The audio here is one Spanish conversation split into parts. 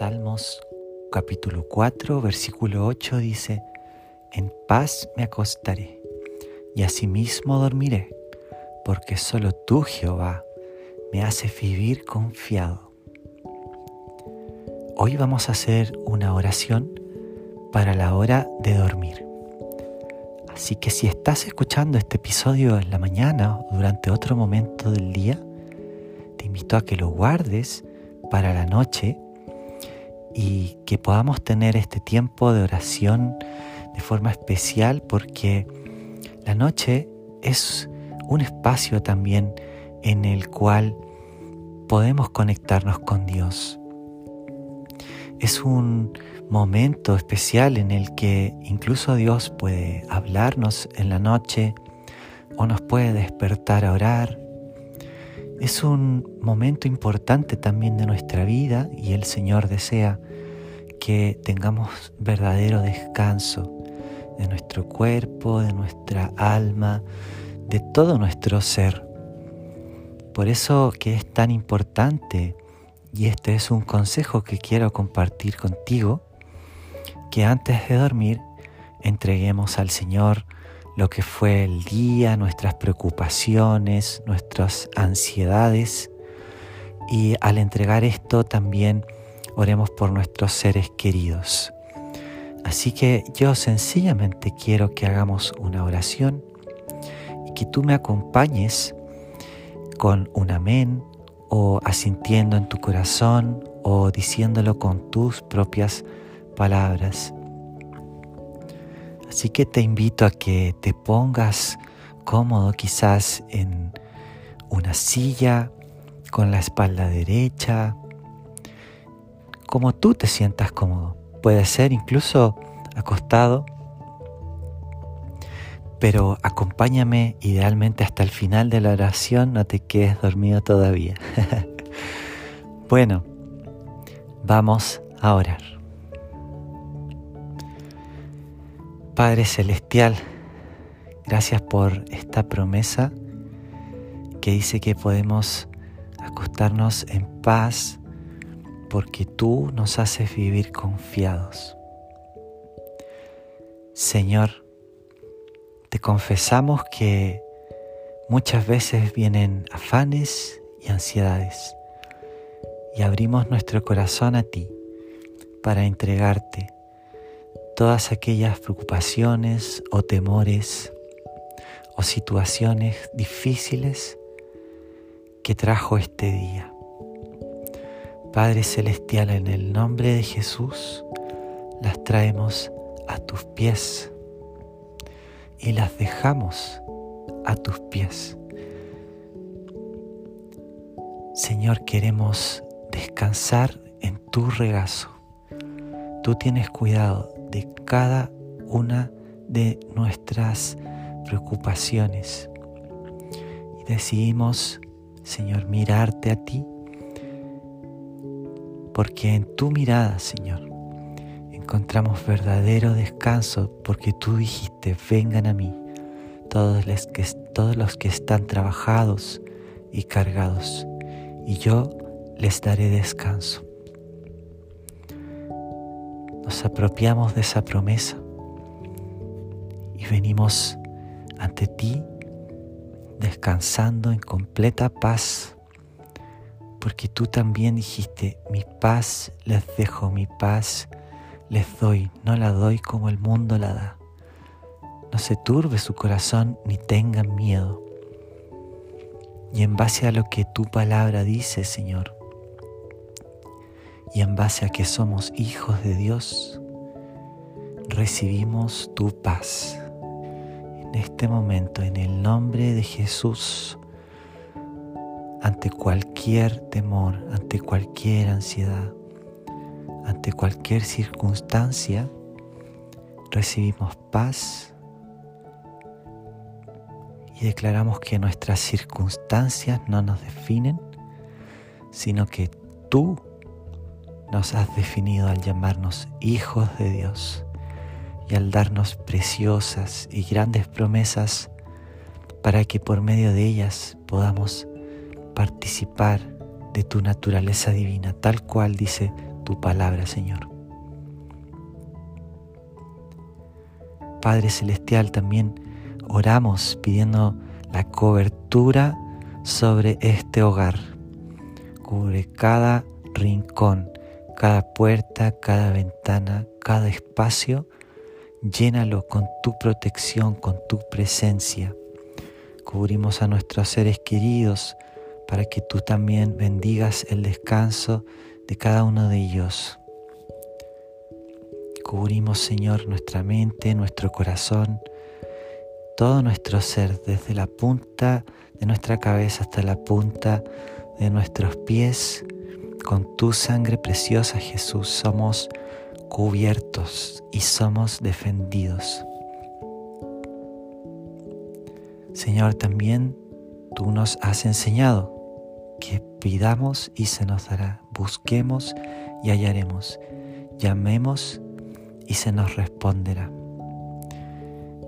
Salmos capítulo 4, versículo 8 dice, En paz me acostaré y asimismo dormiré, porque solo tú, Jehová, me haces vivir confiado. Hoy vamos a hacer una oración para la hora de dormir. Así que si estás escuchando este episodio en la mañana o durante otro momento del día, te invito a que lo guardes para la noche y que podamos tener este tiempo de oración de forma especial porque la noche es un espacio también en el cual podemos conectarnos con Dios. Es un momento especial en el que incluso Dios puede hablarnos en la noche o nos puede despertar a orar. Es un momento importante también de nuestra vida y el Señor desea que tengamos verdadero descanso de nuestro cuerpo, de nuestra alma, de todo nuestro ser. Por eso que es tan importante, y este es un consejo que quiero compartir contigo, que antes de dormir entreguemos al Señor lo que fue el día, nuestras preocupaciones, nuestras ansiedades, y al entregar esto también oremos por nuestros seres queridos. Así que yo sencillamente quiero que hagamos una oración y que tú me acompañes con un amén o asintiendo en tu corazón o diciéndolo con tus propias palabras. Así que te invito a que te pongas cómodo quizás en una silla con la espalda derecha como tú te sientas cómodo. Puede ser incluso acostado, pero acompáñame idealmente hasta el final de la oración, no te quedes dormido todavía. bueno, vamos a orar. Padre Celestial, gracias por esta promesa que dice que podemos acostarnos en paz porque tú nos haces vivir confiados. Señor, te confesamos que muchas veces vienen afanes y ansiedades y abrimos nuestro corazón a ti para entregarte todas aquellas preocupaciones o temores o situaciones difíciles que trajo este día. Padre Celestial, en el nombre de Jesús, las traemos a tus pies y las dejamos a tus pies. Señor, queremos descansar en tu regazo. Tú tienes cuidado de cada una de nuestras preocupaciones. Y decidimos, Señor, mirarte a ti porque en tu mirada, Señor, encontramos verdadero descanso, porque tú dijiste, vengan a mí todos los que, todos los que están trabajados y cargados, y yo les daré descanso. Nos apropiamos de esa promesa y venimos ante ti descansando en completa paz porque tú también dijiste, mi paz les dejo, mi paz les doy, no la doy como el mundo la da. No se turbe su corazón ni tengan miedo. Y en base a lo que tu palabra dice, Señor, y en base a que somos hijos de Dios, recibimos tu paz. En este momento, en el nombre de Jesús, ante cualquier temor, ante cualquier ansiedad, ante cualquier circunstancia, recibimos paz y declaramos que nuestras circunstancias no nos definen, sino que tú nos has definido al llamarnos hijos de Dios y al darnos preciosas y grandes promesas para que por medio de ellas podamos participar de tu naturaleza divina, tal cual dice tu palabra, Señor. Padre Celestial, también oramos pidiendo la cobertura sobre este hogar. Cubre cada rincón, cada puerta, cada ventana, cada espacio. Llénalo con tu protección, con tu presencia. Cubrimos a nuestros seres queridos para que tú también bendigas el descanso de cada uno de ellos. Cubrimos, Señor, nuestra mente, nuestro corazón, todo nuestro ser, desde la punta de nuestra cabeza hasta la punta de nuestros pies. Con tu sangre preciosa, Jesús, somos cubiertos y somos defendidos. Señor, también tú nos has enseñado que pidamos y se nos dará, busquemos y hallaremos, llamemos y se nos responderá.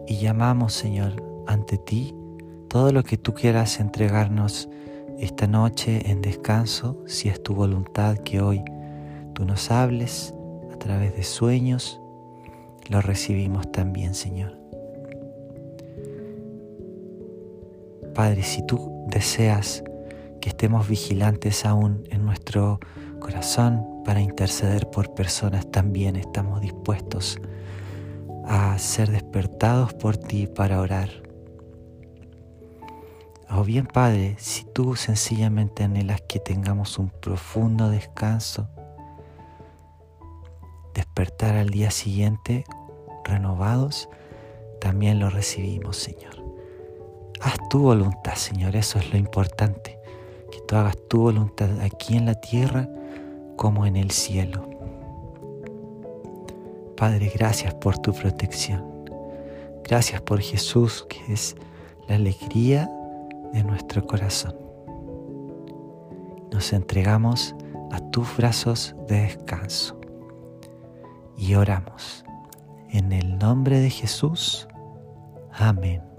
Y llamamos, Señor, ante ti todo lo que tú quieras entregarnos esta noche en descanso, si es tu voluntad que hoy tú nos hables a través de sueños, lo recibimos también, Señor. Padre, si tú deseas que estemos vigilantes aún en nuestro corazón para interceder por personas, también estamos dispuestos a ser despertados por ti para orar. O bien, Padre, si tú sencillamente anhelas que tengamos un profundo descanso, despertar al día siguiente renovados, también lo recibimos, Señor. Haz tu voluntad, Señor, eso es lo importante, que tú hagas tu voluntad aquí en la tierra como en el cielo. Padre, gracias por tu protección. Gracias por Jesús, que es la alegría de nuestro corazón. Nos entregamos a tus brazos de descanso y oramos. En el nombre de Jesús. Amén.